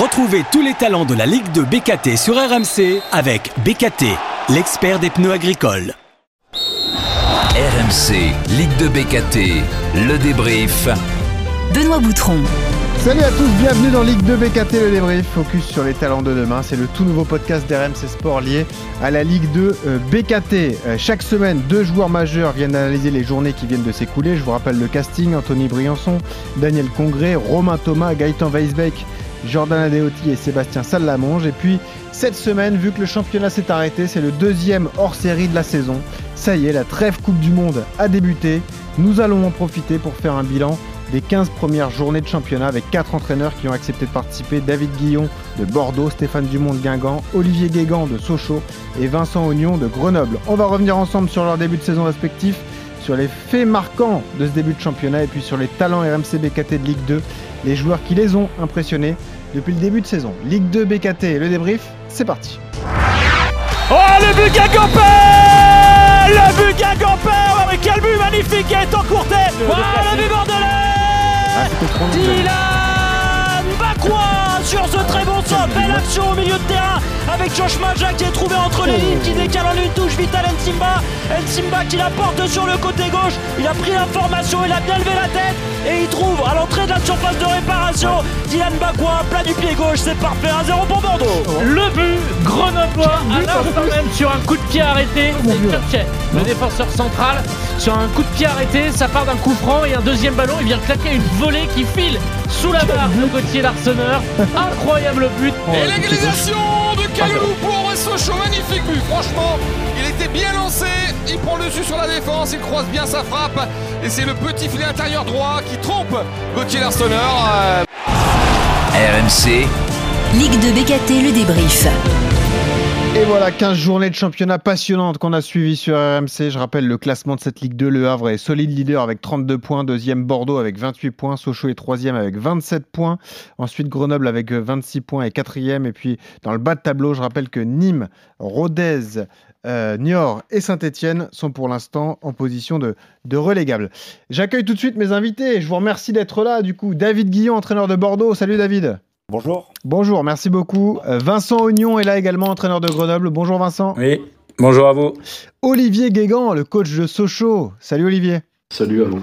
Retrouvez tous les talents de la Ligue de BKT sur RMC avec BKT, l'expert des pneus agricoles. RMC, Ligue de BKT, le débrief. Benoît Boutron. Salut à tous, bienvenue dans Ligue 2 BKT, le débrief, focus sur les talents de demain. C'est le tout nouveau podcast d'RMC Sport lié à la Ligue 2 euh, BKT. Euh, chaque semaine, deux joueurs majeurs viennent analyser les journées qui viennent de s'écouler. Je vous rappelle le casting, Anthony Briançon, Daniel Congré, Romain Thomas, Gaëtan Weisbeck, Jordan Adeoti et Sébastien Sallamonge. Et puis, cette semaine, vu que le championnat s'est arrêté, c'est le deuxième hors-série de la saison. Ça y est, la trêve Coupe du Monde a débuté. Nous allons en profiter pour faire un bilan des 15 premières journées de championnat avec 4 entraîneurs qui ont accepté de participer David Guillon de Bordeaux, Stéphane Dumont de Guingamp, Olivier Guégan de Sochaux et Vincent Ognon de Grenoble. On va revenir ensemble sur leur début de saison respectif, sur les faits marquants de ce début de championnat et puis sur les talents RMC BKT de Ligue 2, les joueurs qui les ont impressionnés depuis le début de saison. Ligue 2 BKT, le débrief, c'est parti. Oh le but Guingampé Le but Guingampé oh, Quel but magnifique qui est encourté Oh le but bordelais! Dylan Bakwa sur ce Belle action au milieu de terrain avec Josh Maja qui est trouvé entre les lignes, qui décale en une touche Vital Nsimba. Nsimba qui la porte sur le côté gauche. Il a pris l'information, il a bien levé la tête et il trouve à l'entrée de la surface de réparation Dylan Bakwa, plat du pied gauche. C'est parfait, 1-0 pour Bordeaux. Le but grenoblois à l'instant même sur un coup de pied arrêté. C'est le défenseur central. Sur un coup de pied arrêté, ça part d'un coup franc et un deuxième ballon. Il vient claquer une volée qui file sous la barre de Gauthier Larseneur. Incroyable but. Et l'égalisation de Kalou pour Sochaux, magnifique but. Franchement, il était bien lancé. Il prend le dessus sur la défense. Il croise bien sa frappe. Et c'est le petit filet intérieur droit qui trompe Gauthier Larseneur. RMC. Ligue de BKT, le débrief. Et voilà, 15 journées de championnat passionnantes qu'on a suivies sur RMC. Je rappelle le classement de cette Ligue 2. Le Havre est solide leader avec 32 points. Deuxième Bordeaux avec 28 points. Sochaux est troisième avec 27 points. Ensuite Grenoble avec 26 points et quatrième. Et puis dans le bas de tableau, je rappelle que Nîmes, Rodez, euh, Niort et Saint-Etienne sont pour l'instant en position de, de relégable. J'accueille tout de suite mes invités. Je vous remercie d'être là. Du coup, David Guillon, entraîneur de Bordeaux. Salut David. Bonjour. Bonjour, merci beaucoup. Euh, Vincent Ognon est là également, entraîneur de Grenoble. Bonjour Vincent. Oui, bonjour à vous. Olivier Guégan, le coach de Sochaux. Salut Olivier. Salut à vous.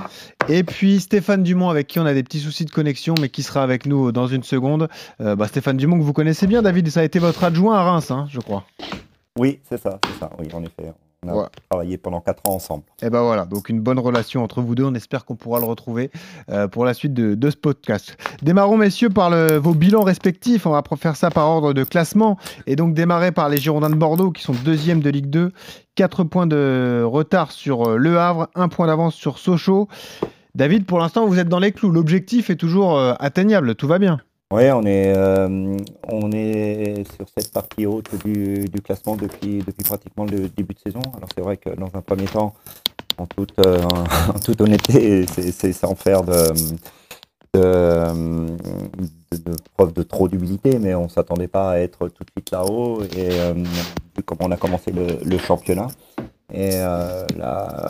Et puis Stéphane Dumont, avec qui on a des petits soucis de connexion, mais qui sera avec nous dans une seconde. Euh, bah, Stéphane Dumont, que vous connaissez bien, David, ça a été votre adjoint à Reims, hein, je crois. Oui, c'est ça, c'est ça, oui, en effet. On a Ouais. travaillé pendant 4 ans ensemble. Et ben voilà, donc une bonne relation entre vous deux. On espère qu'on pourra le retrouver euh, pour la suite de, de ce podcast. Démarrons, messieurs, par le- vos bilans respectifs. On va faire ça par ordre de classement. Et donc démarrer par les Girondins de Bordeaux, qui sont deuxième de Ligue 2. 4 points de retard sur euh, Le Havre, un point d'avance sur Sochaux. David, pour l'instant, vous êtes dans les clous. L'objectif est toujours euh, atteignable. Tout va bien. Oui, on est, euh, on est sur cette partie haute du, classement depuis, pratiquement le début de saison. Alors c'est vrai que dans un premier temps, en toute, euh, honnêteté, c'est- sans faire de, preuve de trop d'humilité, mais on ne s'attendait pas à être tout de suite là-haut. Et euh, vu comment on a commencé le championnat, et euh, là,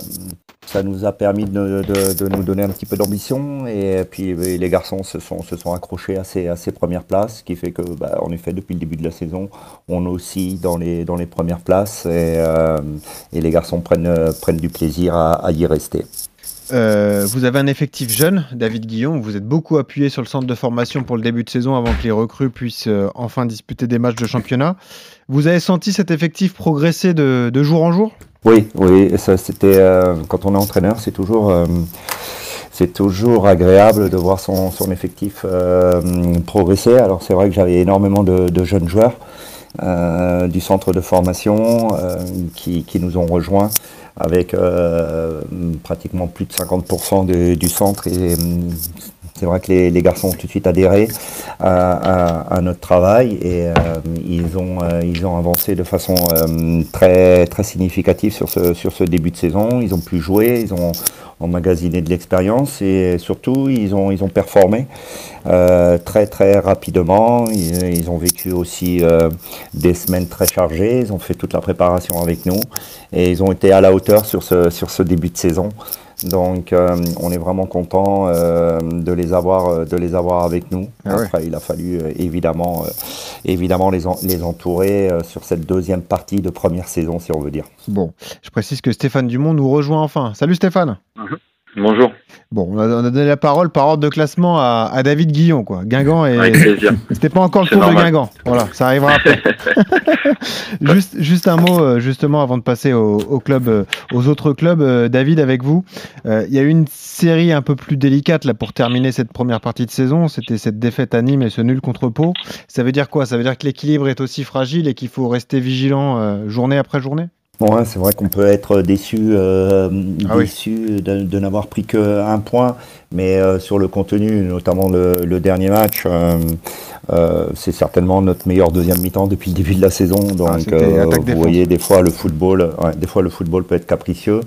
ça nous a permis de, nous donner un petit peu d'ambition. Et puis oui, les garçons se sont, accrochés à ces, premières places, ce qui fait que, bah, en effet, depuis le début de la saison, on est aussi dans les, dans les premières places. Et, euh, les garçons prennent, euh, du plaisir à, y rester. Euh, vous avez un effectif jeune, David Guillon. Vous êtes beaucoup appuyé sur le centre de formation pour le début de saison avant que les recrues puissent euh, enfin disputer des matchs de championnat. Vous avez senti cet effectif progresser de jour en jour? Oui, oui, ça c'était euh, quand on est entraîneur, c'est toujours euh, c'est toujours agréable de voir son, son effectif euh, progresser. Alors c'est vrai que j'avais énormément de, de jeunes joueurs euh, du centre de formation euh, qui, qui nous ont rejoints avec euh, pratiquement plus de 50% de- du centre et c'est vrai que les, les garçons ont tout de suite adhéré à, à- à notre travail et euh, ils, ont, euh, ils ont avancé de façon euh, très, très significative sur ce, sur ce début de saison. Ils ont pu jouer, ils ont emmagasiné de l'expérience et surtout ils ont, ils ont performé euh, très très rapidement. Ils, ils ont vécu aussi euh, des semaines très chargées, ils ont fait toute la préparation avec nous et ils ont été à la hauteur sur ce, sur ce début de saison. Donc on est vraiment content de les avoir de les avoir avec nous. Ah ouais. Il a fallu évidemment évidemment les, en- les entourer sur cette deuxième partie de première saison, si on veut dire. Bon, je précise que Stéphane Dumont nous rejoint enfin. Salut Stéphane. Bonjour, Bon, on a, on a donné la parole par ordre de classement à, à David Guillon, quoi. Guingamp et c'était pas encore le tour de. Guingamp. Voilà, ça arrivera après. juste, juste un mot, euh, justement, avant de passer au, au club, euh, aux autres clubs. euh, David, avec vous, Euh, il y a eu une série un peu plus délicate là pour terminer cette première partie de saison. C'était cette défaite à Nîmes et ce nul contre Pau. Ça veut dire quoi? Ça veut dire que l'équilibre est aussi fragile et qu'il faut rester vigilant euh, journée après journée? Bon, ouais, c'est vrai qu'on peut être déçu, euh, Ah oui. déçu de, de n'avoir pris qu'un point, mais euh, sur le contenu, notamment le, le dernier match, euh, c'est certainement notre meilleur deuxième mi-temps depuis le début de la saison. Donc, Ah, attaque-défense. vous voyez, des fois le football, ouais, des fois le football peut être capricieux,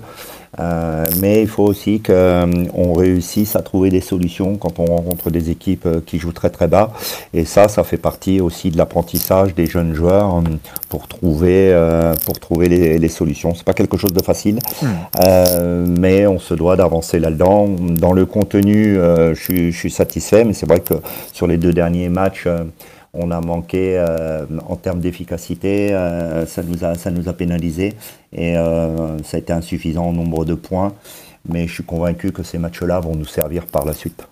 euh, mais il faut aussi qu'on réussisse à trouver des solutions quand on rencontre des équipes euh, qui jouent très très bas. Et ça, ça fait partie aussi de l'apprentissage des jeunes joueurs euh, pour trouver, euh, pour trouver les, les solutions. C'est pas quelque chose de facile, euh, mais on se doit d'avancer là-dedans. Dans le contenu, euh, je, suis, je suis satisfait, mais c'est vrai que sur les deux derniers matchs, euh, on a manqué euh, en termes d'efficacité, euh, ça, nous a, ça pénalisé et euh, ça a été insuffisant en nombre de points. Mais je suis convaincu que ces matchs-là vont nous servir par la suite.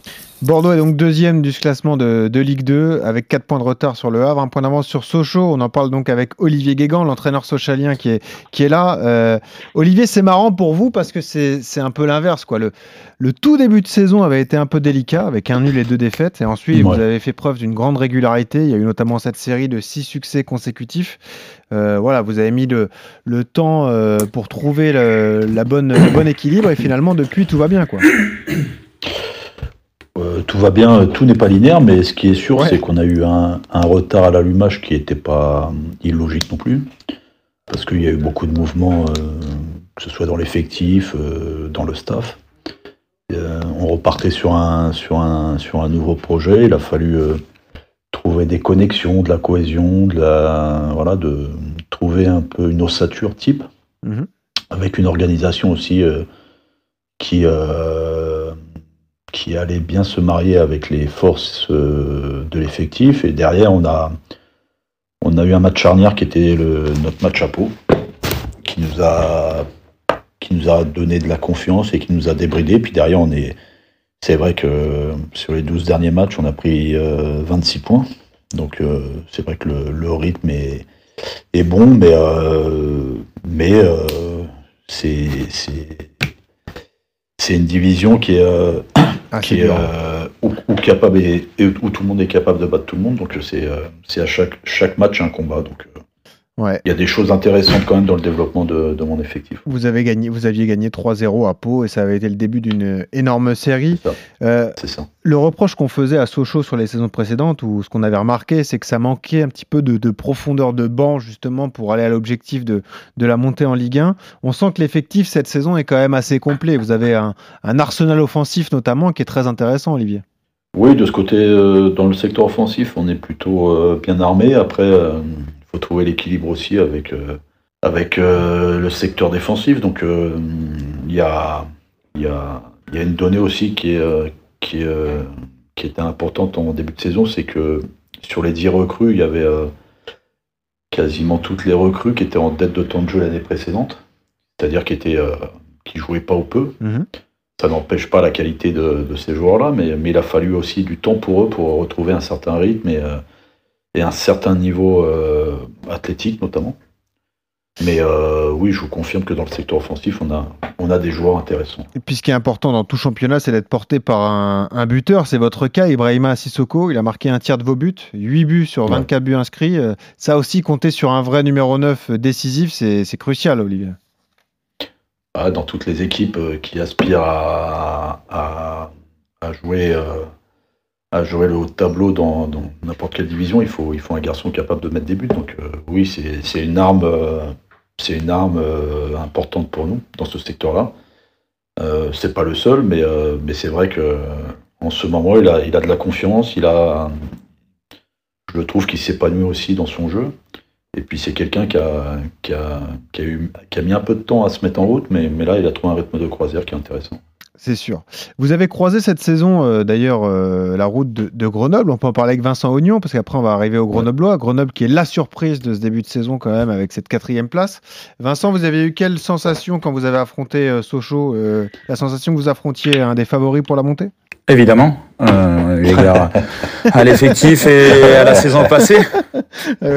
Bordeaux est donc deuxième du classement de, de Ligue 2 avec 4 points de retard sur le Havre, un point d'avance sur Sochaux. On en parle donc avec Olivier Guégan, l'entraîneur sochalien qui est, qui est là. Euh, Olivier, c'est marrant pour vous parce que c'est un peu l'inverse. quoi. Le, le tout début de saison avait été un peu délicat avec un nul et deux défaites. Et ensuite, Ouais. vous avez fait preuve d'une grande régularité. Il y a eu notamment cette série de six succès consécutifs. Euh, voilà, vous avez mis le, le temps euh, pour trouver le, la bonne, le bon équilibre. Et finalement, depuis, tout va bien. quoi. Euh, tout va bien, tout n'est pas linéaire, mais ce qui est sûr, Ouais. c'est qu'on a eu un, un retard à l'allumage qui n'était pas illogique non plus, parce qu'il y a eu beaucoup de mouvements, euh, que ce soit dans l'effectif, euh, dans le staff. On repartait sur un, sur, un, sur un nouveau projet, il a fallu trouver des connexions, de la cohésion, de la, voilà, de trouver un peu une ossature type, Mhm. avec une organisation aussi qui, qui allait bien se marier avec les forces euh, de l'effectif. Et derrière, on a, on a eu un match charnière qui était notre match à Pau, qui nous a qui nous a donné de la confiance et qui nous a débridé. Puis derrière, on est, c'est vrai que sur les 12 derniers matchs, on a pris euh, 26 points. Donc euh, c'est vrai que le, rythme est, est bon, mais, euh, mais euh, c'est, c'est, une division qui est, euh, Ah, qui est euh, où, où capable et, et où tout le monde est capable de battre tout le monde. Donc c'est, euh, c'est à chaque, chaque match un combat. Donc euh, Ouais. il y a des choses intéressantes quand même dans le développement de, de mon effectif. Vous, avez gagné, vous aviez gagné 3-0 à Pau et ça avait été le début d'une énorme série. C'est ça. Euh, C'est ça. le reproche qu'on faisait à Sochaux sur les saisons précédentes, ou ce qu'on avait remarqué, c'est que ça manquait un petit peu de, de profondeur de banc justement pour aller à l'objectif de, de la montée en Ligue 1. On sent que l'effectif cette saison est quand même assez complet. Vous avez un, un arsenal offensif notamment qui est très intéressant, Olivier. Oui, de ce côté, euh, dans le secteur offensif, on est plutôt euh, bien armé. Après, faut trouver l'équilibre aussi avec, euh, avec euh, le secteur défensif. Donc, euh, il y, a, il y, a, y a une donnée aussi qui est, qui est, qui était importante en début de saison, c'est que sur les 10 recrues, il y avait quasiment toutes les recrues qui étaient en dette de temps de jeu l'année précédente, c'est-à-dire qui étaient euh, qui jouaient pas ou peu. Mhm. Ça n'empêche pas la qualité de, de ces joueurs-là, mais, mais il a fallu aussi du temps pour eux pour retrouver un certain rythme et, euh, et un certain niveau euh, athlétique notamment. Mais euh, oui, je vous confirme que dans le secteur offensif, on a, on a des joueurs intéressants. Et puis ce qui est important dans tout championnat, c'est d'être porté par un, un buteur. C'est votre cas, Ibrahima Sissoko. Il a marqué un tiers de vos buts, 8 buts sur 24 buts inscrits. Euh, Ça aussi, compter sur un vrai numéro 9 décisif, c'est crucial, Olivier. Ah, dans toutes les équipes qui aspirent à, à, à jouer, à jouer le tableau dans n'importe quelle division, il faut, il faut un garçon capable de mettre des buts. Donc euh, oui, c'est une arme, euh, c'est une arme euh, importante pour nous dans ce secteur-là. C'est pas le seul, mais, mais c'est vrai que en ce moment, il a, il a de la confiance, il a, je trouve qu'il s'épanouit aussi dans son jeu. Et puis c'est quelqu'un qui a, qui, a, qui, a qui a mis un peu de temps à se mettre en route, mais, mais là il a trouvé un rythme de croisière qui est intéressant. C'est sûr. Vous avez croisé cette saison, euh, d'ailleurs, euh, la route de, Grenoble. On peut en parler avec Vincent Ognon, parce qu'après, on va arriver au Grenoblois. Grenoble qui est la surprise de ce début de saison, quand même, avec cette quatrième place. Vincent, vous avez eu quelle sensation quand vous avez affronté euh, Sochaux La sensation que vous affrontiez un des favoris pour la montée? Évidemment, euh, à l'effectif et à la saison passée. Ah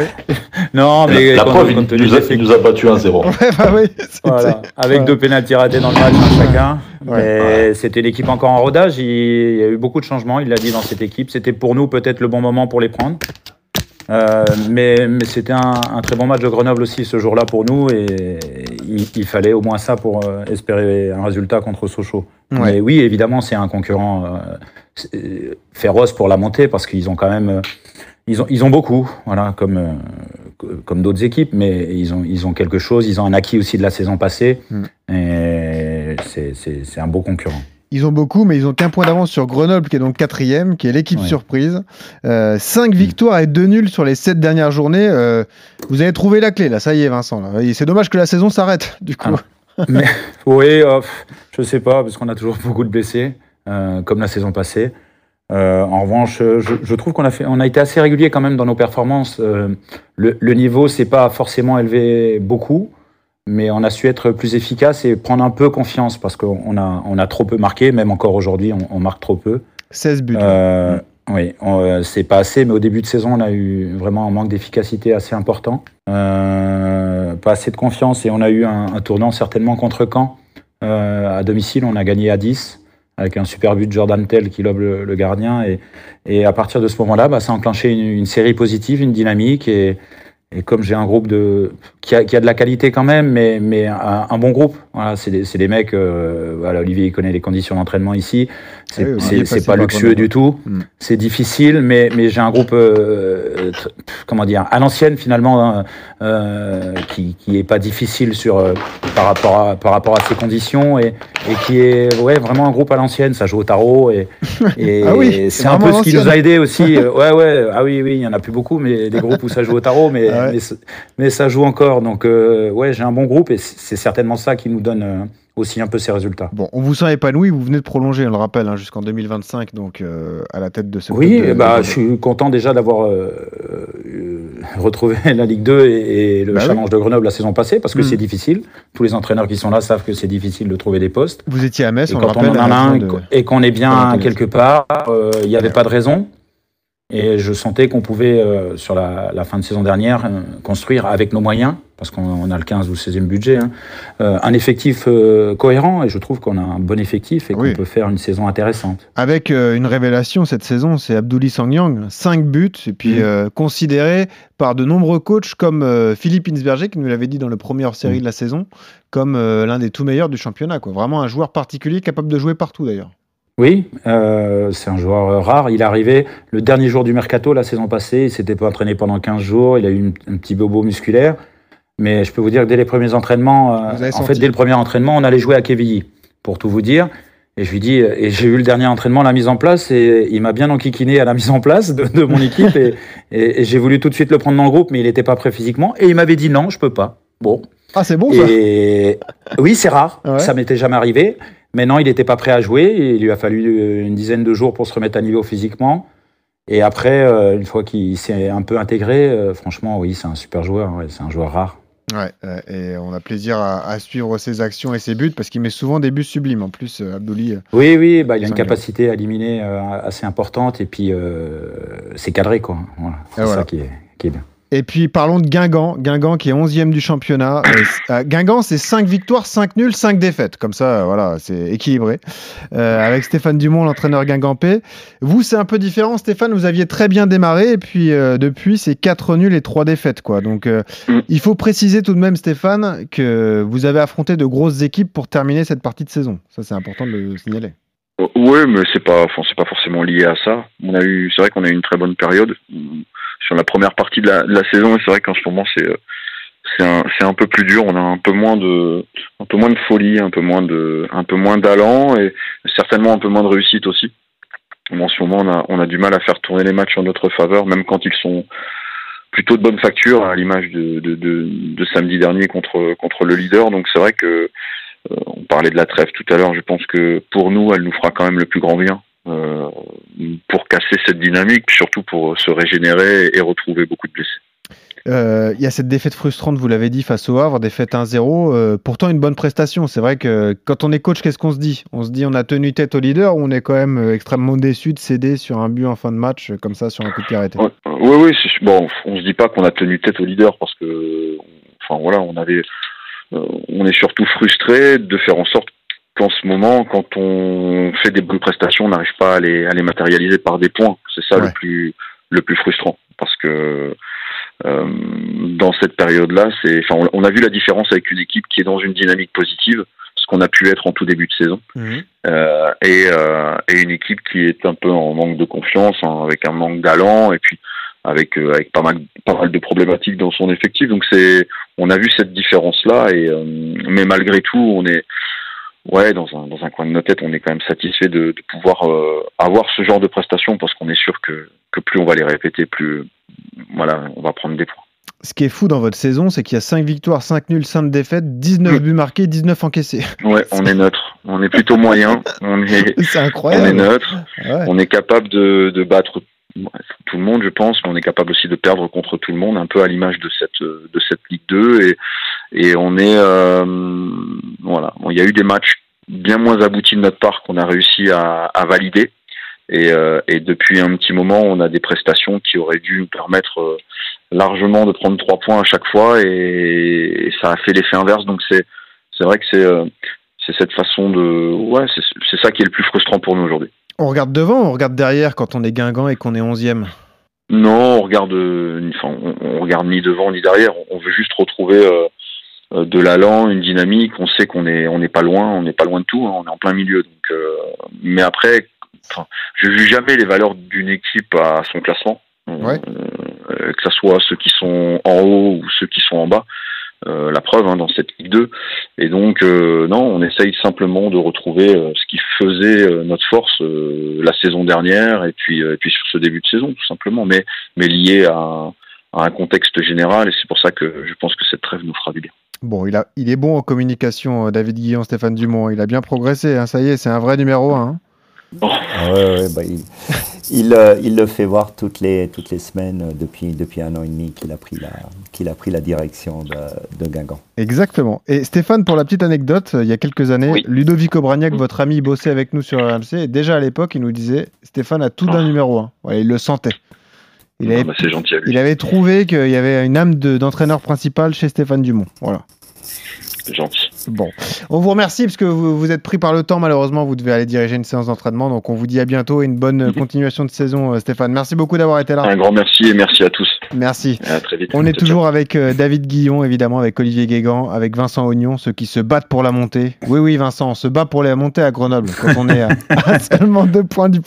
non, mais la, preuve, il, nous a, nous a battu 1-0. Bah voilà, avec deux pénaltys ratés dans le match hein, chacun. mais c'était l'équipe encore en rodage. Il, y a eu beaucoup de changements. Il l'a dit dans cette équipe. C'était pour nous peut-être le bon moment pour les prendre. Euh, mais, mais c'était un, un, très bon match de Grenoble aussi ce jour-là pour nous et il, il, fallait au moins ça pour euh, espérer un résultat contre Sochaux. Mais oui, évidemment, c'est un concurrent euh, féroce pour la montée parce qu'ils ont quand même euh, ils ont, ils ont beaucoup, voilà, comme, comme d'autres équipes, mais ils ont, ils ont quelque chose. Ils ont un acquis aussi de la saison passée. Mm. Et c'est un beau concurrent. Ils ont beaucoup, mais ils ont qu'un point d'avance sur Grenoble, qui est donc quatrième, qui est l'équipe surprise. Euh, cinq victoires et deux nuls sur les sept dernières journées. Euh, vous avez trouvé la clé, là. Ça y est, Vincent. C'est dommage que la saison s'arrête, du coup. Ah. mais, oui, oh, je sais pas, parce qu'on a toujours beaucoup de blessés, euh, comme la saison passée. en revanche, je, trouve qu'on a fait, on a été assez régulier quand même dans nos performances. le, le niveau, c'est pas forcément élevé beaucoup mais on a su être plus efficace et prendre un peu confiance parce qu'on a, on a trop peu marqué, même encore aujourd'hui, on, marque trop peu. 16 buts. Euh, oui, euh, c'est pas assez, mais au début de saison, on a eu vraiment un manque d'efficacité assez important. Euh, pas assez de confiance et on a eu un, tournant certainement contre Caen. à domicile, on a gagné à 10 avec un super but de Jordan Tell qui lobe le, gardien. Et, et, à partir de ce moment-là, bah, ça a enclenché une, une, série positive, une dynamique. Et, et comme j'ai un groupe de qui a, qui a, de la qualité quand même, mais, mais un, bon groupe. Voilà, c'est des, des, mecs. Euh, voilà, Olivier il connaît les conditions d'entraînement ici. C'est ah pas luxueux du tout. Mm. C'est difficile, mais, mais j'ai un groupe euh, comment dire à l'ancienne finalement hein, euh, qui, qui est pas difficile sur euh, par rapport à par rapport à ces conditions et, et qui est ouais vraiment un groupe à l'ancienne. Ça joue au tarot et, et ah oui, c'est un peu ce qui nous a aidé aussi. ouais ouais ah oui oui il y en a plus beaucoup, mais des groupes où ça joue au tarot, mais mais, ça joue encore. Donc, euh, ouais, j'ai un bon groupe et c'est certainement ça qui nous donne euh, aussi un peu ces résultats. Bon, on vous sent épanoui, vous venez de prolonger, on le rappelle, hein, jusqu'en 2025, donc euh, à la tête de ce Oui, bah, je suis content déjà d'avoir retrouvé la Ligue 2 et, le bah challenge de Grenoble la saison passée, parce que hmm. c'est difficile. Tous les entraîneurs qui sont là savent que c'est difficile de trouver des postes. Vous étiez à Metz, et quand on en a un et qu'on est bien quelque part, il n'y avait pas de raison. Et je sentais qu'on pouvait, euh, sur la, la, fin de saison dernière, euh, construire avec nos moyens, parce qu'on a le 15 ou le 16e budget, hein, euh, un effectif cohérent. Et je trouve qu'on a un bon effectif et qu'on peut faire une saison intéressante. Avec une révélation cette saison, c'est Abdouli Sangyang, 5 buts, et puis mmh. considéré par de nombreux coachs comme Philippe Insberger, qui nous l'avait dit dans le premier hors-série mmh. de la saison, comme l'un des tout meilleurs du championnat. Quoi. Vraiment un joueur particulier capable de jouer partout d'ailleurs. Oui, euh, c'est un joueur rare. Il est arrivé le dernier jour du mercato la saison passée. Il s'était pas entraîné pendant 15 jours. Il a eu un petit bobo musculaire. Mais je peux vous dire que dès les premiers entraînements, euh, en fait, dès le premier entraînement, on allait jouer à Quevilly, pour tout vous dire. Et je lui dis, et j'ai eu le dernier entraînement, la mise en place, et il m'a bien enquiquiné à la mise en place de, mon équipe, et, et, j'ai voulu tout de suite le prendre dans le groupe, mais il n'était pas prêt physiquement, et il m'avait dit non, je peux pas. Bon. Ah, c'est bon ça. Oui, c'est rare. Ça m'était jamais arrivé. Maintenant, il n'était pas prêt à jouer. il lui a fallu euh, une dizaine de jours pour se remettre à niveau physiquement. Et après, euh, une fois qu'il s'est un peu intégré, euh, franchement, oui, c'est un super joueur. c'est un joueur rare. Ouais, et on a plaisir à, suivre ses actions et ses buts parce qu'il met souvent des buts sublimes. En plus, Abdouli. Oui, oui, bah, il a une capacité à éliminer assez importante et puis c'est cadré, quoi. C'est ça qui est bien. Et puis parlons de Guingamp. Guingamp qui est 11e du championnat. Euh, euh, Guingamp, c'est 5 victoires, 5 nuls, 5 défaites. Comme ça, voilà, c'est équilibré. Euh, avec Stéphane Dumont, l'entraîneur guingampais. Vous, c'est un peu différent, Stéphane. Vous aviez très bien démarré. Et puis, depuis, c'est 4 nuls et 3 défaites. Quoi. Donc, mm. il faut préciser tout de même, Stéphane, que vous avez affronté de grosses équipes pour terminer cette partie de saison. Ça, c'est important de le signaler. Oui, mais c'est pas, c'est pas forcément lié à ça. On a eu, c'est vrai qu'on a eu une très bonne période sur la première partie de la, saison. Et c'est vrai qu'en ce moment, c'est c'est un, c'est un peu plus dur. On a un peu moins de, un peu moins de folie, un peu moins de, un peu moins d'allant et certainement un peu moins de réussite aussi. En ce moment, on a, on a du mal à faire tourner les matchs en notre faveur, même quand ils sont plutôt de bonne facture, à l'image de, de, de, de, samedi dernier contre, contre le leader. Donc c'est vrai que on parlait de la trêve tout à l'heure. Je pense que pour nous, elle nous fera quand même le plus grand bien pour casser cette dynamique, surtout pour se régénérer et retrouver beaucoup de blessés. Euh, il y a cette défaite frustrante, vous l'avez dit, face au Havre, défaite 1-0. Euh, pourtant, une bonne prestation. C'est vrai que quand on est coach, qu'est-ce qu'on se dit? On se dit on a tenu tête au leader ou on est quand même euh, extrêmement déçu de céder sur un but en fin de match, comme ça, sur un coup de pied arrêté? Oui, oui, bon, on se dit pas qu'on a tenu tête au leader parce que, enfin voilà, on avait, on est surtout frustré de faire en sorte qu'en ce moment, quand on fait des bonnes prestations, on n'arrive pas à les, à les matérialiser par des points. C'est ça le plus le plus frustrant parce que euh, dans cette période-là, c'est, enfin, on, a vu la différence avec une équipe qui est dans une dynamique positive, ce qu'on a pu être en tout début de saison, mhm. euh, et, euh, et, une équipe qui est un peu en manque de confiance, hein, avec un manque d'allant, et puis avec euh, avec pas mal pas mal de problématiques dans son effectif. Donc c'est, on a vu cette différence-là, et euh, mais malgré tout, on est ouais, dans un, dans un coin de nos têtes, on est quand même satisfait de, de pouvoir euh, avoir ce genre de prestations parce qu'on est sûr que, que plus on va les répéter, plus voilà, on va prendre des points. Ce qui est fou dans votre saison, c'est qu'il y a 5 victoires, 5 nuls, 5 défaites, 19 buts marqués, 19 encaissés. Ouais, on est neutre. On est plutôt moyen. On est, incroyable. On est neutre. On est capable de, de battre tout le monde, je pense, mais on est capable aussi de perdre contre tout le monde, un peu à l'image de cette de cette Ligue 2 et et on est euh, voilà. Il y a eu des matchs bien moins aboutis de notre part qu'on a réussi à, à valider. Et, euh, et, depuis un petit moment, on a des prestations qui auraient dû nous permettre euh, largement de prendre trois points à chaque fois, et, et ça a fait l'effet inverse. Donc c'est c'est vrai que c'est euh, c'est cette façon de ouais, c'est ça qui est le plus frustrant pour nous aujourd'hui. On regarde devant, on regarde derrière quand on est Guingamp et qu'on est 11e. Non, on regarde, enfin, on, on, regarde ni devant ni derrière. On veut juste retrouver euh, de l'allant, une dynamique. On sait qu'on est on n'est pas loin, on n'est pas loin de tout. Hein, on est en plein milieu. Donc, euh, mais après, enfin, je juge jamais les valeurs d'une équipe à son classement, ouais. euh, que ce soit ceux qui sont en haut ou ceux qui sont en bas. Euh, la preuve hein, dans cette Ligue 2. Et donc, euh, non, on essaye simplement de retrouver euh, ce qui faisait notre force la saison dernière et puis, et puis sur ce début de saison, tout simplement, mais, mais lié à, à un contexte général. Et c'est pour ça que je pense que cette trêve nous fera du bien. Bon, il, a, il est bon en communication, David Guillon, Stéphane Dumont. Il a bien progressé, hein, ça y est, c'est un vrai numéro 1. Hein. Ah ouais, bah, il, euh, il, le fait voir toutes les, toutes les semaines euh, depuis, depuis un an et demi qu'il a pris la, qu'il a pris la direction de, de, Guingamp. Exactement. Et Stéphane, pour la petite anecdote, euh, il y a quelques années, Ludovic Obraniak, votre ami, bossait avec nous sur RMC. Et déjà à l'époque, il nous disait Stéphane a tout d'un oh. numéro 1. il le sentait. Il, avait, bah, gentil il avait trouvé qu'il y avait une âme d'entraîneur principal chez Stéphane Dumont. Voilà. C'est gentil. Bon, on vous remercie parce que vous, vous, êtes pris par le temps. Malheureusement, vous devez aller diriger une séance d'entraînement. Donc, on vous dit à bientôt et une bonne continuation de saison, euh, Stéphane. Merci beaucoup d'avoir été là. Un grand merci et merci à tous. Merci. À très vite. On est toujours avec euh, David Guillon, évidemment, avec Olivier Guégan, avec Vincent Ognon, ceux qui se battent pour la montée. Oui, oui, Vincent, on se bat pour la montée à Grenoble quand on est à, seulement deux points du,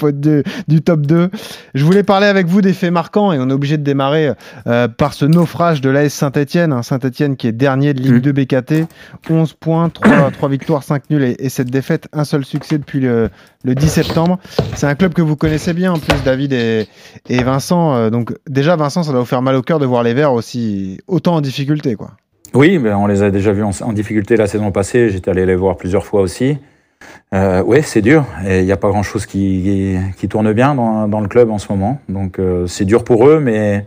du, top 2. Je voulais parler avec vous des faits marquants et on est obligé de démarrer euh, par ce naufrage de l'AS Saint-Etienne. Hein, Saint-Etienne qui est dernier de Ligue 2 mmh. BKT. 11 points, 3, 3 victoires, 5 nuls et, cette défaite, un seul succès depuis le, 10 septembre. C'est un club que vous connaissez bien en plus, David et, Vincent. Euh, donc déjà, Vincent, ça doit vous faire mal au cœur de voir les Verts aussi autant en difficulté, quoi. Oui, ben on les a déjà vus en, difficulté la saison passée. J'étais allé les voir plusieurs fois aussi. Euh, oui, c'est dur. Et il n'y a pas grand-chose qui, qui, tourne bien dans, le club en ce moment. Donc euh, c'est dur pour eux, mais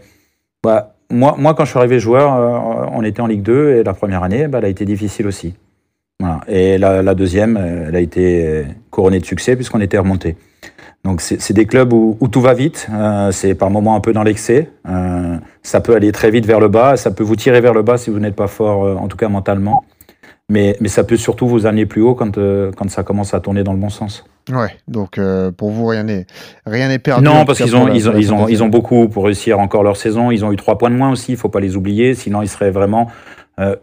bah, moi, moi, quand je suis arrivé joueur, on était en Ligue 2 et la première année, bah, elle a été difficile aussi. Et la, deuxième, euh, elle a été couronnée de succès puisqu'on était remonté. Donc c'est des clubs où, tout va vite, euh, c'est par moments un peu dans l'excès, euh, ça peut aller très vite vers le bas, ça peut vous tirer vers le bas si vous n'êtes pas fort, en tout cas mentalement, mais, mais ça peut surtout vous amener plus haut quand, quand ça commence à tourner dans le bon sens. Ouais, donc pour vous rien n'est rien n'est perdu. Non, parce qu'ils ont ils ont, ils ont, ils ont beaucoup pour réussir encore leur saison. Ils ont eu trois points de moins aussi, il faut pas les oublier. Sinon, ils seraient vraiment euh,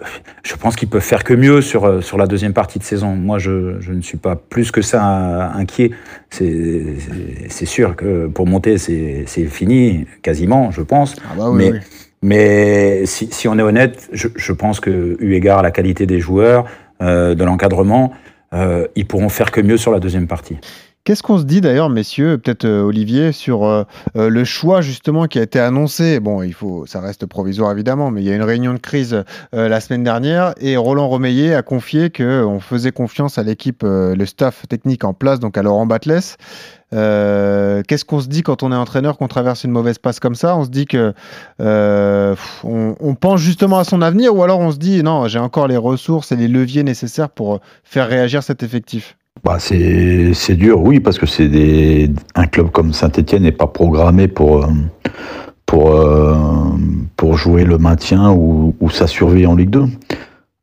je pense qu'ils peuvent faire que mieux sur, euh, sur la deuxième partie de saison. Moi, je, je ne suis pas plus que ça inquiet. C'est sûr que pour monter, c'est fini, quasiment, je pense. Ah bah mais, oui. mais si, si, on est honnête, je, je, pense que, eu égard à la qualité des joueurs, euh, de l'encadrement, euh, ils pourront faire que mieux sur la deuxième partie. Qu'est-ce qu'on se dit d'ailleurs, messieurs, peut-être euh, Olivier, sur euh, euh, le choix justement qui a été annoncé? Bon, il faut, ça reste provisoire évidemment, mais il y a une réunion de crise la semaine dernière et Roland Romeillet a confié qu'on faisait confiance à l'équipe, le staff technique en place, donc à Laurent Batles. Qu'est-ce qu'on se dit quand on est entraîneur, qu'on traverse une mauvaise passe comme ça? On se dit que on, on, pense justement à son avenir, ou alors on se dit non, j'ai encore les ressources et les leviers nécessaires pour faire réagir cet effectif? Bah c'est dur, oui, parce que c'est des un club comme Saint-Etienne n'est pas programmé pour, euh, pour, euh, pour jouer le maintien ou, sa survie en Ligue 2.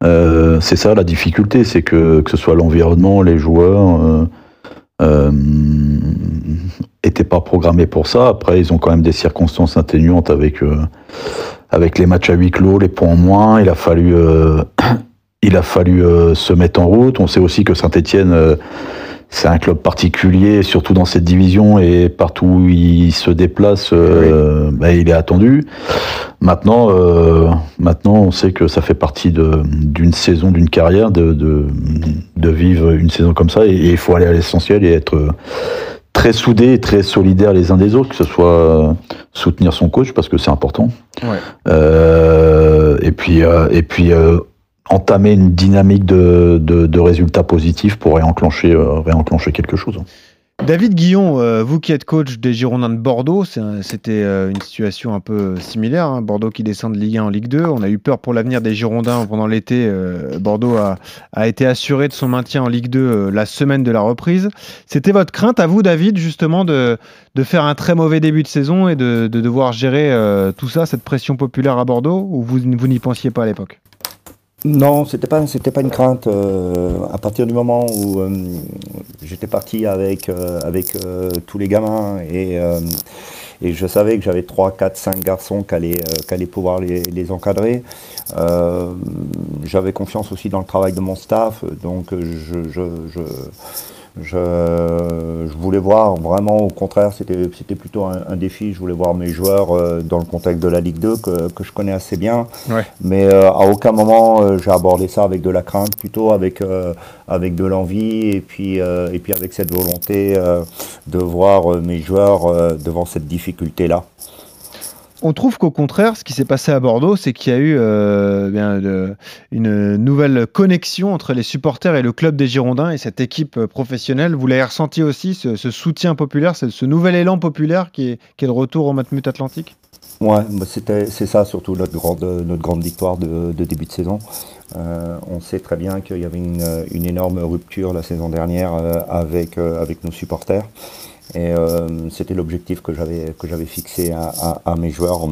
Euh, c'est ça la difficulté, c'est que, que ce soit l'environnement, les joueurs euh, n'étaient pas programmés pour ça. Après, ils ont quand même des circonstances atténuantes avec, avec les matchs à huis clos, les points en moins. Il a fallu il a fallu euh, se mettre en route. On sait aussi que Saint-Etienne, euh, c'est un club particulier, surtout dans cette division, et partout où il se déplace, euh, bah, il est attendu. Maintenant, maintenant, on sait que ça fait partie d'une saison, d'une carrière, de, de, vivre une saison comme ça, et il faut aller à l'essentiel et être très soudés et très solidaires les uns des autres, que ce soit soutenir son coach parce que c'est important. et puis, et puis entamer une dynamique de, de, résultats positifs pour réenclencher, euh, réenclencher quelque chose. David Guillon, euh, vous qui êtes coach des Girondins de Bordeaux, c'était euh, une situation un peu similaire. Hein. Bordeaux qui descend de Ligue 1 en Ligue 2. On a eu peur pour l'avenir des Girondins pendant l'été. Bordeaux a, a, été assuré de son maintien en Ligue 2 la semaine de la reprise. C'était votre crainte à vous, David, justement, de, de faire un très mauvais début de saison et de, de devoir gérer tout ça, cette pression populaire à Bordeaux, ou vous, vous n'y pensiez pas à l'époque? Non, c'était pas c'était pas une crainte. Euh, à partir du moment où euh, j'étais parti avec euh, avec tous les gamins et et je savais que j'avais 3, 4, 5 garçons qui allaient, allaient pouvoir les, les encadrer. j'avais confiance aussi dans le travail de mon staff, donc je, je, je je, voulais voir vraiment, au contraire, c'était, plutôt un, défi. Je voulais voir mes joueurs euh, dans le contexte de la Ligue 2 que, que je connais assez bien. Mais euh, à aucun moment euh, j'ai abordé ça avec de la crainte, plutôt avec, avec de l'envie et puis, et puis avec cette volonté de voir mes joueurs devant cette difficulté-là. On trouve qu'au contraire, ce qui s'est passé à Bordeaux, c'est qu'il y a eu euh, une nouvelle connexion entre les supporters et le club des Girondins et cette équipe euh, professionnelle. Vous l'avez ressenti aussi, ce, soutien populaire, ce, nouvel élan populaire qui est, de retour au Matmut Atlantique? Ouais, bah, c'est ça surtout notre grande, victoire de, début de saison. Euh, on sait très bien qu'il y avait une, énorme rupture la saison dernière avec nos supporters. Et euh, c'était l'objectif que j'avais que j'avais fixé à, à, mes joueurs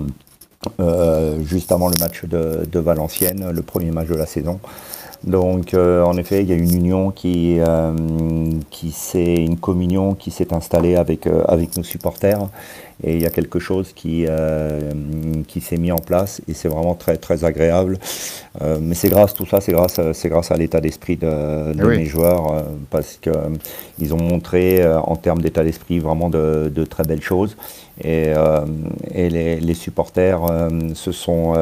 euh, juste avant le match de, de, Valenciennes, le premier match de la saison. Donc euh, en effet, il y a une union qui, qui s'est une communion qui s'est installée avec avec nos supporters et il y a quelque chose qui, euh, qui s'est mis en place et c'est vraiment très très agréable. Euh, mais c'est grâce tout ça, c'est grâce c'est grâce à l'état d'esprit de, de mes joueurs euh, parce que ils ont montré en termes d'état d'esprit vraiment de, de, très belles choses et, et les, supporters se sont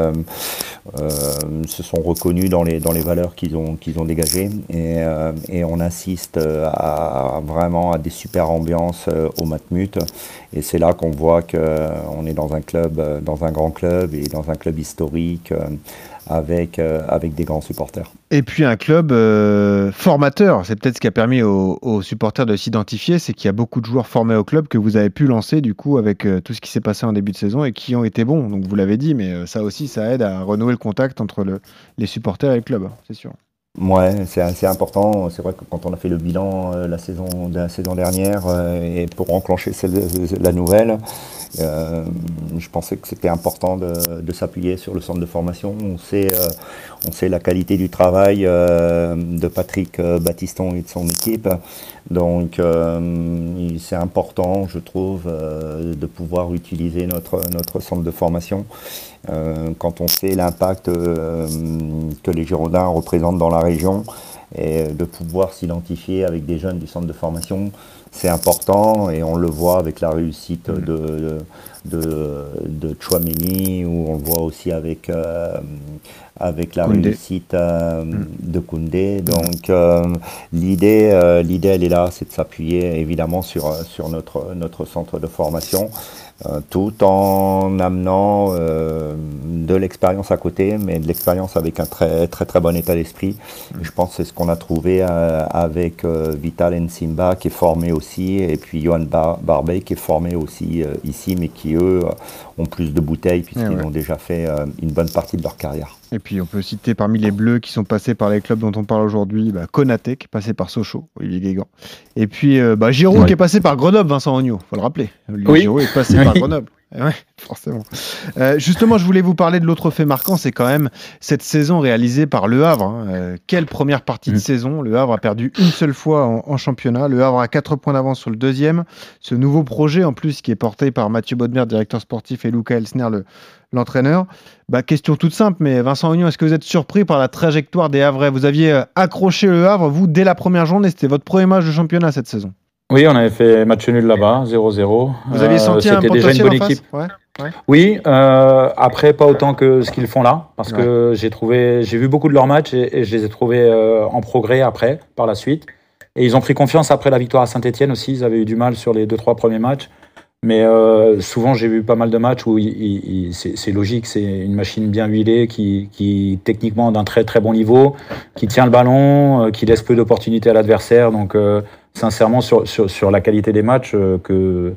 se sont reconnus dans les dans les valeurs qu'ils ont qu'ils ont dégagées. Et, et on assiste à, vraiment à des super ambiances au Matmut. Et c'est là qu'on voit qu'on euh, est dans un club, euh, dans un grand club et dans un club historique euh, avec, des grands supporters. Et puis un club formateur, c'est peut-être ce qui a permis aux, supporters de s'identifier, c'est qu'il y a beaucoup de joueurs formés au club que vous avez pu lancer du coup avec tout ce qui s'est passé en début de saison et qui ont été bons. Donc vous l'avez dit, mais ça aussi, ça aide à renouer le contact entre les supporters et le club, c'est sûr. Ouais, c'est assez important. C'est vrai que quand on a fait le bilan euh, la saison, de la saison dernière euh, et pour enclencher celle, la nouvelle, euh, je pensais que c'était important de, de s'appuyer sur le centre de formation. On sait, on sait la qualité du travail de Patrick Battiston et de son équipe. Donc c'est important, je trouve, de pouvoir utiliser notre, notre centre de formation. Euh, quand on sait l'impact euh, que les Girondins représentent dans la région, et de pouvoir s'identifier avec des jeunes du centre de formation, c'est important et on le voit avec la réussite de, de, de Chouameni, ou on le voit aussi avec, euh, avec la réussite euh, mm. de Koundé. Donc euh, l'idée, l'idée, elle est là, c'est de s'appuyer évidemment sur, sur notre, notre centre de formation. Euh, tout en amenant euh, de l'expérience à côté, mais de l'expérience avec un très très très bon état d'esprit. Je pense que c'est ce qu'on a trouvé euh, avec Vital Nsimba qui est formé aussi, et puis Johan Barbey qui est formé aussi ici, mais qui eux ont plus de bouteilles puisqu'ils ont déjà fait une bonne partie de leur carrière. Et puis on peut citer parmi les Bleus qui sont passés par les clubs dont on parle aujourd'hui, bah, Konaté qui est passé par Sochaux, Olivier Guégan. Et puis euh, bah, Giroud qui est passé par Grenoble, Vincent Ogno, faut le rappeler. Olivier Giroud est passé par Grenoble. Eh ouais, forcément. Euh, justement, je voulais vous parler de l'autre fait marquant, c'est quand même cette saison réalisée par Le Havre. Hein. Euh, quelle première partie de mm. saison Le Havre a perdu une seule fois en, championnat. Le Havre a 4 points d'avance sur le deuxième. Ce nouveau projet, en plus, qui est porté par Mathieu Bodmer, directeur sportif, et Luca Elsner, l'entraîneur. Bah, question toute simple, mais Vincent Ognon, est-ce que vous êtes surpris par la trajectoire des Havrais? Vous aviez euh, accroché Le Havre, vous, dès la première journée. C'était votre premier match de championnat cette saison. Oui, on avait fait match nul là-bas, 0-0. Vous aviez senti euh, un déjà une bonne équipe. Oui, euh, après pas autant que ce qu'ils font là, parce que j'ai trouvé, j'ai vu beaucoup de leurs matchs et, je les ai trouvés euh, en progrès après, par la suite. Et ils ont pris confiance après la victoire à Saint-Etienne aussi. Ils avaient eu du mal sur les deux trois premiers matchs, mais souvent j'ai vu pas mal de matchs où c'est logique, c'est une machine bien huilée qui, qui techniquement d'un très très bon niveau, qui tient le ballon, qui laisse peu d'opportunités à l'adversaire, donc sincèrement, sur, sur, la qualité des matchs, euh, que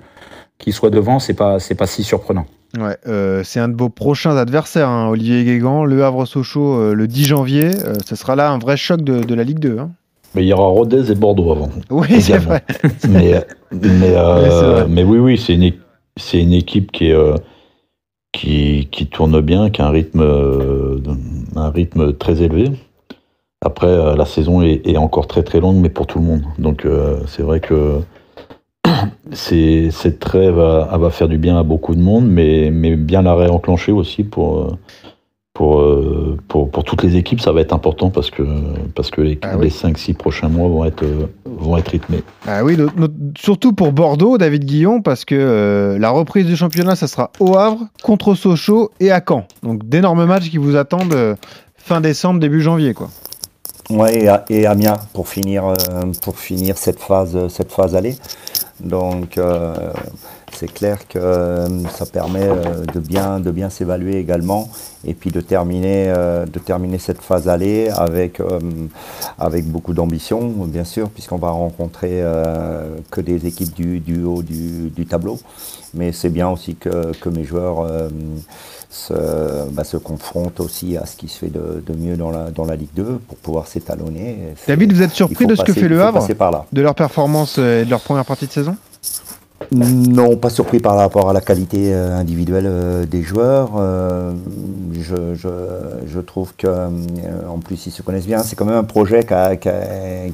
qu'il soit devant, c'est pas c'est pas si surprenant. Ouais, euh, c'est un de vos prochains adversaires, hein, Olivier Guégan, Le Havre-Sochaux euh, le 10 janvier. ce sera là un vrai choc de, la Ligue 2. Hein. Mais il y aura Rodez et Bordeaux avant. Oui, c'est vrai. mais, mais, oui, oui, c'est une, c'est une équipe qui, est, qui, qui, tourne bien, qui a un rythme, un rythme très élevé. Après, euh, la saison est, encore très très longue, mais pour tout le monde. Donc euh, c'est vrai que cette trêve va, va, faire du bien à beaucoup de monde, mais, mais bien la réenclencher aussi pour, euh, pour, pour, pour, toutes les équipes, ça va être important parce que, parce que les, ah les 5-6 prochains mois vont être, vont être rythmés. Ah oui, surtout pour Bordeaux, David Guillon, parce que la reprise du championnat, ça sera au Havre, contre Sochaux et à Caen. Donc d'énormes matchs qui vous attendent fin décembre, début janvier. quoi. Ouais, et, Amiens pour finir, euh, pour finir cette phase, cette phase aller. Donc euh, c'est clair que euh, ça permet de bien, de bien s'évaluer également et puis de terminer, de terminer cette phase aller avec, avec beaucoup d'ambition, bien sûr, puisqu'on va rencontrer que des équipes du, du haut du, du tableau. Mais c'est bien aussi que, que mes joueurs se, bah, se confrontent aussi à ce qui se fait de, mieux dans la, dans la Ligue 2 pour pouvoir s'étalonner. David, vous êtes surpris de ce que fait le Havre, de leur performance et de leur première partie de saison? Non, pas surpris par rapport à la qualité euh, individuelle euh, des joueurs. Euh, je, je, trouve que, en plus, ils se connaissent bien. C'est quand même un projet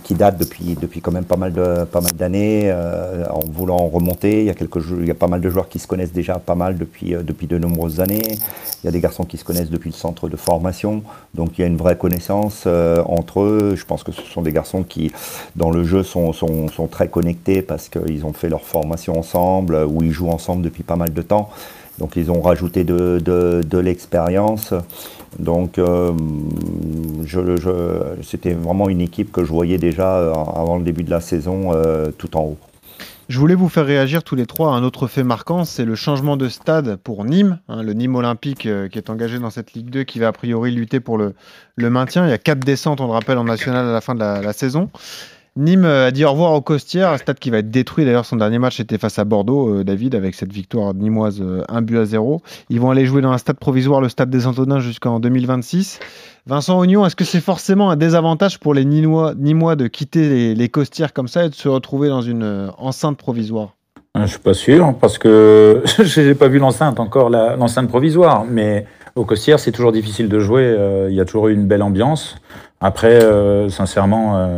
qui, date depuis, depuis quand même pas mal de pas mal d'années, en voulant remonter. Il y a quelques il y a pas mal de joueurs qui se connaissent déjà pas mal depuis depuis de nombreuses années. Il y a des garçons qui se connaissent depuis le centre de formation, donc il y a une vraie connaissance entre eux. Je pense que ce sont des garçons qui, dans le jeu, sont, sont, sont très connectés parce qu'ils ont fait leur formation où ils jouent ensemble depuis pas mal de temps. Donc ils ont rajouté de, de, l'expérience. Donc euh, c'était vraiment une équipe que je voyais déjà euh, avant le début de la saison euh, tout en haut. Je voulais vous faire réagir tous les trois à un autre fait marquant, c'est le changement de stade pour Nîmes, hein, le Nîmes Olympique qui est engagé dans cette Ligue 2 qui va a priori lutter pour le, maintien. Il y a quatre descentes, on le rappelle, en national à la fin de la saison. Nîmes a dit au revoir au Costières, un stade qui va être détruit. D'ailleurs, son dernier match était face à Bordeaux, euh, David, avec cette victoire nimoise 1 euh, but à 0. Ils vont aller jouer dans un stade provisoire, le stade des Antonins, jusqu'en 2026. Vincent Ognon, est-ce que c'est forcément un désavantage pour les Nîmois, de quitter les, Costières comme ça et de se retrouver dans une euh, enceinte provisoire? Je suis pas sûr, parce que je n'ai pas vu l'enceinte encore, l'enceinte provisoire. Mais au Costières, c'est toujours difficile de jouer. Il y a toujours eu une belle ambiance. Après, sincèrement,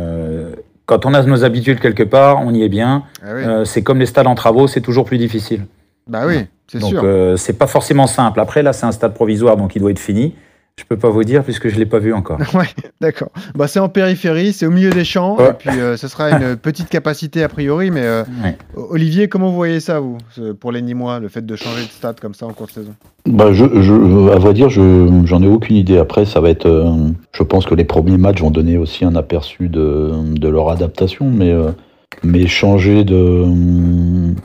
quand on a nos habitudes quelque part, on y est bien. Ah euh, c'est comme les stades en travaux, c'est toujours plus difficile. Bah oui, c'est sûr. Donc euh, c'est pas forcément simple. Après là, c'est un stade provisoire, donc il doit être fini. Je peux pas vous dire puisque je l'ai pas vu encore. ouais, d'accord. Bah, c'est en périphérie, c'est au milieu des champs, et puis euh, ce sera une petite capacité a priori. Mais euh, Olivier, comment vous voyez ça, vous, pour les Nîmois, le fait de changer de stade comme ça en cours de saison? Bah, je, à vrai dire, je j'en ai aucune idée. Après, ça va être. Euh, je pense que les premiers matchs vont donner aussi un aperçu de, de leur adaptation, mais mais changer de,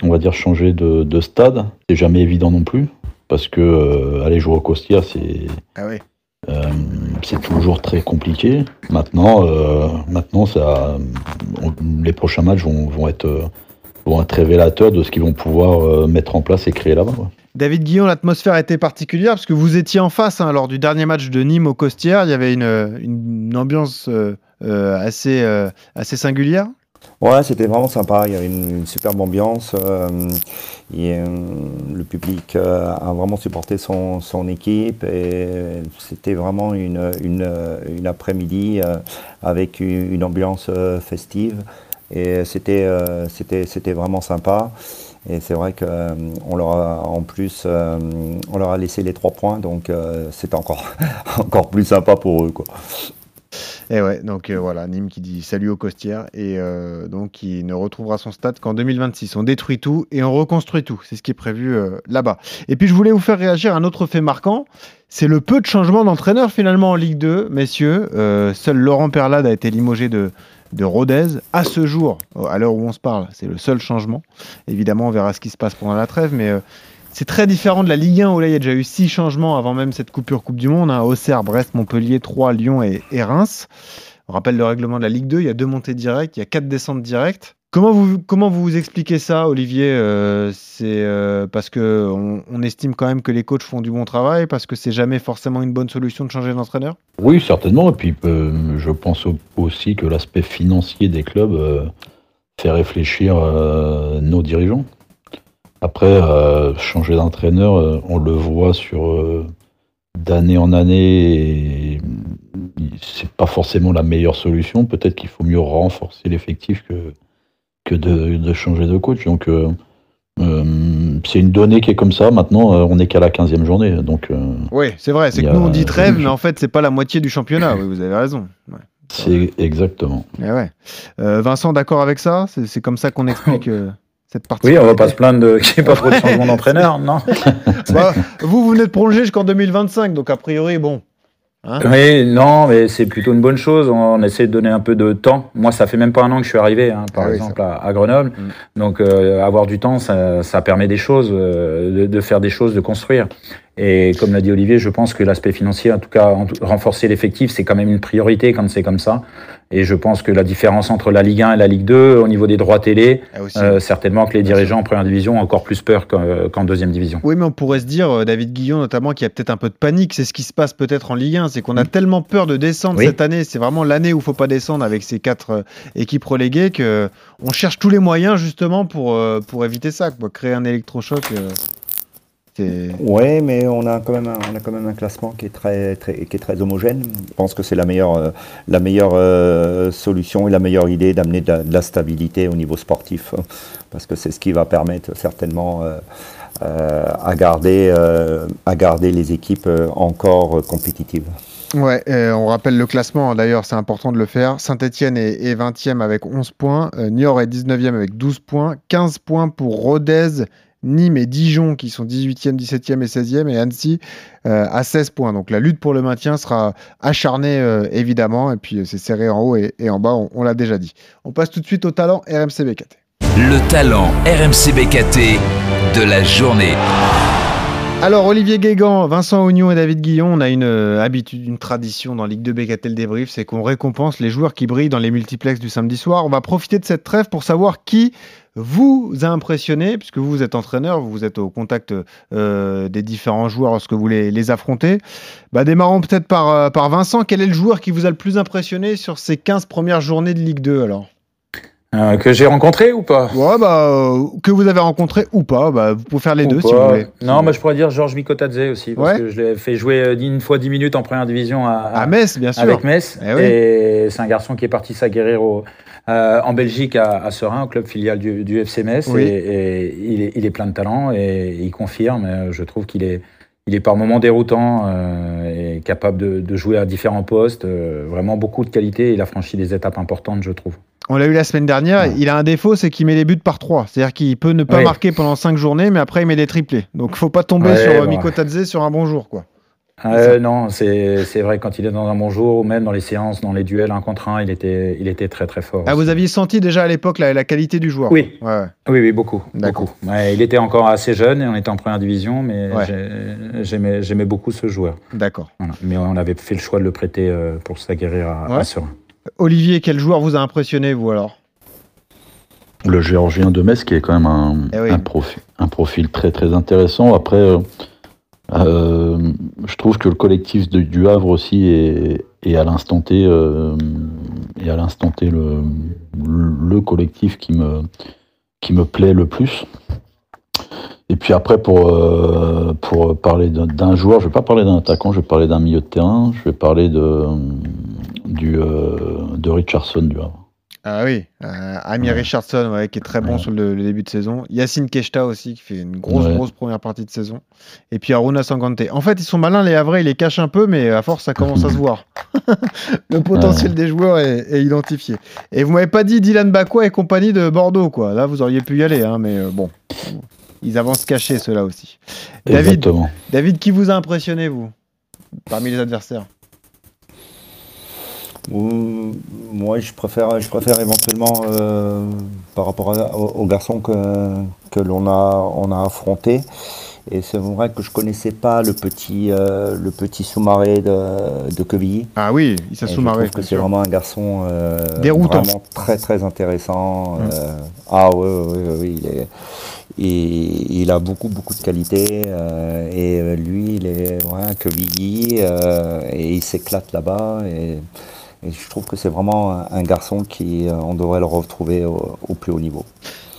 on va dire changer de, de stade, c'est jamais évident non plus, parce que aller jouer au Costière, c'est. Ah oui euh, c'est toujours très compliqué. Maintenant, euh, maintenant les prochains matchs vont, être, vont être révélateurs de ce qu'ils vont pouvoir euh, mettre en place et créer là-bas. David Guillon, l'atmosphère était particulière parce que vous étiez en face hein, lors du dernier match de Nîmes au Costière. Il y avait une, une ambiance assez, assez singulière. Ouais, c'était vraiment sympa. Il y avait une, superbe ambiance. Euh, euh, le public euh, a vraiment supporté son, équipe et c'était vraiment une, après-midi avec une, ambiance festive. Et c'était, c'était, c'était vraiment sympa. Et c'est vrai qu'on leur a en plus on leur a laissé les trois points, donc c'était encore, encore plus sympa pour eux. Quoi. Et ouais, donc euh, voilà, Nîmes qui dit salut aux costières et euh, donc qui ne retrouvera son stade qu'en 2026. On détruit tout et on reconstruit tout. C'est ce qui est prévu euh, là-bas. Et puis je voulais vous faire réagir à un autre fait marquant. C'est le peu de changements d'entraîneur finalement en Ligue 2, messieurs. seul Laurent Perlade a été limogé de, de Rodez. À ce jour, à l'heure où on se parle, c'est le seul changement. Évidemment, on verra ce qui se passe pendant la trêve, mais c'est très différent de la Ligue 1 où là il y a déjà eu six changements avant même cette coupure Coupe du Monde. Hein. Auxerre, Brest, Montpellier, Troyes, Lyon et, Reims. On rappelle le règlement de la Ligue 2, il y a deux montées directes, il y a quatre descentes directes. Comment vous, comment vous expliquez ça, Olivier? Euh, C'est euh, parce que on, estime quand même que les coachs font du bon travail, parce que c'est jamais forcément une bonne solution de changer d'entraîneur? Oui, certainement. Et puis, euh, je pense aussi que l'aspect financier des clubs fait réfléchir nos dirigeants. Après, euh, changer d'entraîneur, euh, on le voit sur euh, d'année en année, c'est pas forcément la meilleure solution. Peut-être qu'il faut mieux renforcer l'effectif que, que de, changer de coach. Donc, c'est une donnée qui est comme ça. Maintenant, on n'est qu'à la 15e journée. Donc, oui, c'est vrai. C'est que nous, on dit trêve, mais en fait, c'est pas la moitié du championnat. Oui, vous avez raison. C'est exactement. Eh ouais. Vincent, d'accord avec ça? C'est comme ça qu'on explique oui, on va pas se plaindre qu'il n'y ait pas trop de changement d'entraîneur, non bah, Vous, vous venez de prolonger jusqu'en 2025, donc a priori, bon. Hein oui, non, mais c'est plutôt une bonne chose. On, essaie de donner un peu de temps. Moi, ça fait même pas un an que je suis arrivé, hein, par ah exemple, à, Grenoble. Mm. Donc, euh, avoir du temps, ça, ça permet des choses, euh, de, de, faire des choses, de construire. Et comme l'a dit Olivier, je pense que l'aspect financier, en tout cas, renforcer l'effectif, c'est quand même une priorité quand c'est comme ça. Et je pense que la différence entre la Ligue 1 et la Ligue 2, au niveau des droits télé, ah, euh, certainement que les dirigeants en première division ont encore plus peur qu'en deuxième division. Oui, mais on pourrait se dire, euh, David Guillon notamment, qu'il y a peut-être un peu de panique. C'est ce qui se passe peut-être en Ligue 1. C'est qu'on a tellement peur de descendre cette année. C'est vraiment l'année où il ne faut pas descendre avec ces quatre euh, équipes reléguées qu'on cherche tous les moyens justement pour, pour éviter ça, quoi. créer un électrochoc. Oui, mais on a, quand même un, on a quand même un classement qui est très, très, qui est très homogène. Je pense que c'est la meilleure, euh, la meilleure euh, solution et la meilleure idée d'amener de, la stabilité au niveau sportif, parce que c'est ce qui va permettre certainement euh, à, garder, à garder les équipes encore compétitives. Ouais, on rappelle le classement, d'ailleurs c'est important de le faire. Saint-Etienne est, 20e avec 11 points, Niort est 19e avec 12 points, 15 points pour Rodez Nîmes et Dijon qui sont 18e, 17e et 16e et Annecy euh, à 16 points. Donc la lutte pour le maintien sera acharnée euh, évidemment et puis euh, c'est serré en haut et, en bas, on, l'a déjà dit. On passe tout de suite au talent RMC BKT. Le talent RMC BKT de la journée. Alors Olivier Guégan, Vincent Oignon et David Guillon, on a une habitude, une tradition dans Ligue 2 BKT le débrief, c'est qu'on récompense les joueurs qui brillent dans les multiplex du samedi soir. On va profiter de cette trêve pour savoir qui vous a impressionné, puisque vous, êtes entraîneur, vous êtes au contact euh, des différents joueurs lorsque vous les, les affrontez. Bah, démarrons peut-être par, euh, par Vincent. Quel est le joueur qui vous a le plus impressionné sur ces 15 premières journées de Ligue 2 alors? Euh, que j'ai rencontré ou pas? Ouais, bah, que vous avez rencontré ou pas. Bah, vous pouvez faire les deux si vous voulez. Non, bah, je pourrais dire Georges Mikotadze aussi. Parce que je l'ai fait jouer une fois 10 minutes en première division à, à, Metz, bien sûr. Avec Metz. Eh et c'est un garçon qui est parti s'aguerrir au, euh, en Belgique à, à, Serein, au club filial du, du FC Metz. Et, il, est, il, est, plein de talent et il confirme. Euh, je trouve qu'il est, il est par moments déroutant euh, et capable de, de jouer à différents postes. euh, vraiment beaucoup de qualité. Il a franchi des étapes importantes, je trouve. On l'a eu la semaine dernière. Il a un défaut, c'est qu'il met les buts par trois. C'est-à-dire qu'il peut ne pas marquer pendant cinq journées, mais après il met des triplés. Donc faut pas tomber Ouais, sur euh, bon. Miko Tadze sur un bon jour, quoi. Euh, non, c'est vrai, quand il est dans un bon jour, ou même dans les séances, dans les duels un contre un, il était, il était très très fort. Ah, vous aviez senti déjà à l'époque la, la qualité du joueur. Oui. quoi. Ouais, ouais. Oui, oui, beaucoup. Beaucoup. Ouais, il était encore assez jeune et on était en première division, mais j'aimais beaucoup ce joueur. D'accord. Voilà. Mais on avait fait le choix de le prêter euh, pour s'aguerrir à, à Serein. Olivier, quel joueur vous a impressionné, vous alors? Le géorgien de Metz qui est quand même un, Eh oui. un profil, un profil très très intéressant. Après, euh, euh, je trouve que le collectif de- du Havre aussi est, est à l'instant T, euh, est à l'instant T le, le collectif qui me, qui me plaît le plus. Et puis après, pour, euh, pour parler d'un- joueur, je vais pas parler d'un attaquant, je vais parler d'un milieu de terrain, je vais parler de, du, euh, de Richardson du Havre. Ah oui, euh, Amir Richardson, ouais, qui est très bon sur le, le début de saison. Yacine Keshta aussi, qui fait une grosse, grosse première partie de saison. Et puis Aruna Sangante. En fait, ils sont malins, les Havrais, ils les cachent un peu, mais à force, ça commence à se voir. le potentiel des joueurs est, est identifié. Et vous m'avez pas dit Dylan Bakwa et compagnie de Bordeaux, quoi. Là, vous auriez pu y aller, hein, mais euh, bon. Ils avancent cachés, ceux-là aussi. David, Exactement. David, qui vous a impressionné, vous Parmi les adversaires? Ou- Moi, je préfère, je préfère éventuellement, euh, par rapport à- aux, aux garçons que, que l'on a, on a affrontés. Et c'est vrai que je connaissais pas le petit, euh, le petit sous-marin de, de Quevilly. Ah oui, Issa Et je Soumaré, trouve que c'est vraiment un garçon euh, Déroutant. vraiment très très intéressant. Mm. euh, ah oui, oui, oui, oui, il, est- il, il a beaucoup beaucoup de qualités euh, et euh, lui il est ouais, un Quevilly euh, et il s'éclate là-bas et, et je trouve que c'est vraiment un, garçon qui euh, on devrait le retrouver au, au plus haut niveau.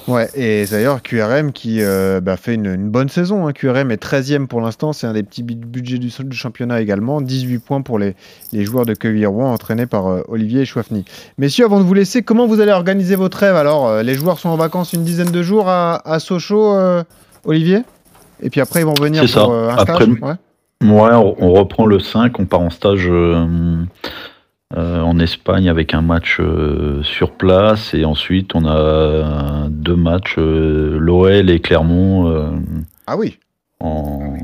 Ouais, et d'ailleurs, QRM qui euh, bah, fait une, une bonne saison. hein. QRM est 13e pour l'instant. C'est un des petits bu- budgets du, du championnat également. 18 points pour les, les joueurs de Quevilly-Rouen entraînés par euh, Olivier Chouafny. Messieurs, avant de vous laisser, comment vous allez organiser votre rêve? Alors, euh, les joueurs sont en vacances une dizaine de jours à, à Sochaux, euh, Olivier? Et puis après, ils vont revenir C'est pour ça. euh, un Après, stage ouais. Ouais, on on reprend le 5, on part en stage euh, en Espagne avec un match euh, sur place et ensuite on a euh, deux matchs, euh, l'OL et Clermont, euh, Ah oui, en,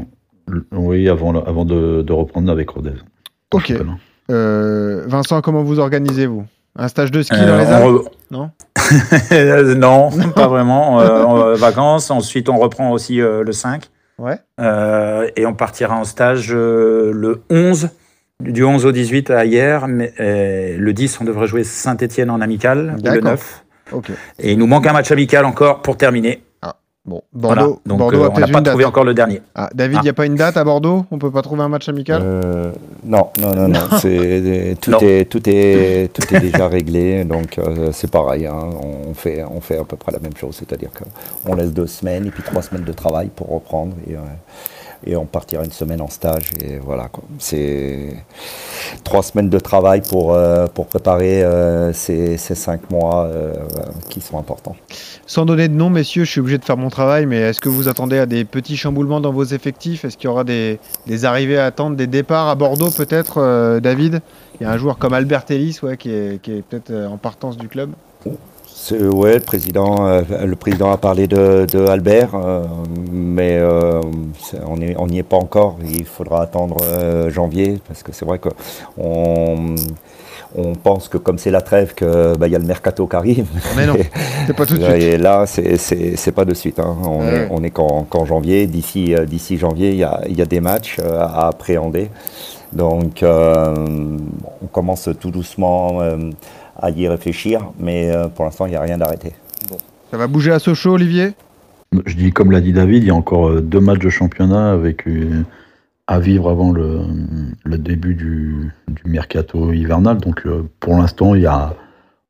oui, avant, avant de, de reprendre avec Rodez. ok. Euh, Vincent, comment vous organisez-vous? Un stage de ski Euh, dans les Alpes re- Non? Non, pas vraiment. Euh, en vacances. Ensuite, on reprend aussi euh, le 5. Ouais. Euh, et on partira en stage euh, le 11, du 11 au 18 à hier. Mais euh, le 10, on devrait jouer Saint-Etienne en amical, le D'accord. 9. Ok. Et il nous manque un match amical encore pour terminer. Bon, Voilà. Bordeaux, Donc, Bordeaux euh, a on n'a pas trouvé date. encore le dernier. Ah, David, il Ah. n'y a pas une date à Bordeaux? On peut pas trouver un match amical? Euh, non, non, non, non. c'est- tout, Non. Est, tout, est, tout est déjà réglé, donc euh, c'est pareil. hein, on, fait, on fait à peu près la même chose, c'est-à-dire qu'on laisse deux semaines et puis trois semaines de travail pour reprendre et, euh, et on partira une semaine en stage. Et voilà, c'est trois semaines de travail pour, euh, pour préparer euh, ces, ces cinq mois euh, qui sont importants. Sans donner de nom, messieurs, je suis obligé de faire mon travail, mais est-ce que vous attendez à des petits chamboulements dans vos effectifs? Est-ce qu'il y aura des, des arrivées à attendre, des départs à Bordeaux peut-être, David? Il y a un joueur comme Albert Ellis qui est, qui est peut-être en partance du club. Ouais, le président, euh, le président a parlé de, de Albert, euh, mais euh, on n'y est pas encore. Il faudra attendre janvier parce que c'est vrai que on, pense que comme c'est la trêve, que bah, il y a le mercato qui arrive. Mais non, c'est pas tout de suite. Et là, c'est- pas de suite. hein. On Ouais. est, on est qu'en janvier. D'ici janvier, il y a, y a des matchs à appréhender. Donc, euh, on commence tout doucement euh, à y réfléchir, mais euh, pour l'instant, il n'y a rien d'arrêté. Ça va bouger à Sochaux, Olivier? Je dis comme l'a dit David, il y a encore euh, deux matchs de championnat avec euh, à vivre avant le, le début du, du mercato hivernal. Donc euh, pour l'instant, il y a,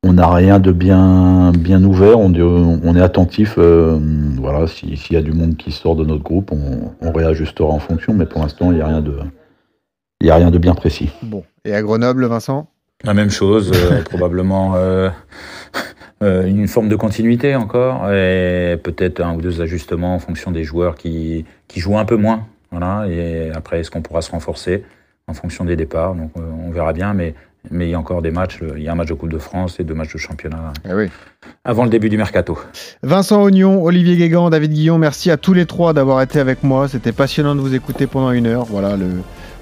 on n'a rien de bien, bien ouvert. On, est- on est attentif. euh, voilà, si- s'il y a du monde qui sort de notre groupe, on, on réajustera en fonction. Mais pour l'instant, il n'y a rien de, il y a rien de bien précis. Bon. Et à Grenoble, Vincent? La même chose, euh, probablement euh, euh, une forme de continuité encore, et peut-être un ou deux ajustements en fonction des joueurs qui, qui jouent un peu moins. Voilà, et après, est-ce qu'on pourra se renforcer en fonction des départs? Donc on verra bien, mais mais il y a encore des matchs. Il y a un match de Coupe de France et deux matchs de championnat eh avant le début du mercato. Vincent Ognon, Olivier Guégan, David Guillon, merci à tous les trois d'avoir été avec moi. C'était passionnant de vous écouter pendant une heure. Voilà le,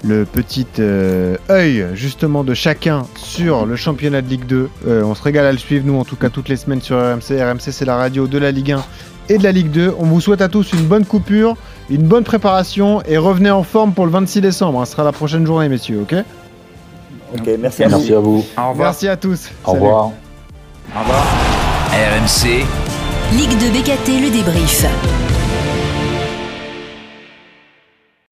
le petit euh, œil justement de chacun sur le championnat de Ligue 2. Euh, on se régale à le suivre, nous en tout cas toutes les semaines sur RMC. RMC c'est la radio de la Ligue 1 et de la Ligue 2. On vous souhaite à tous une bonne coupure, une bonne préparation et revenez en forme pour le 26 décembre. Ce sera la prochaine journée messieurs, ok? Ok, merci à, merci à vous. Au revoir. Merci à tous. Au revoir. Au revoir. RMC. Ligue de BKT, le débrief.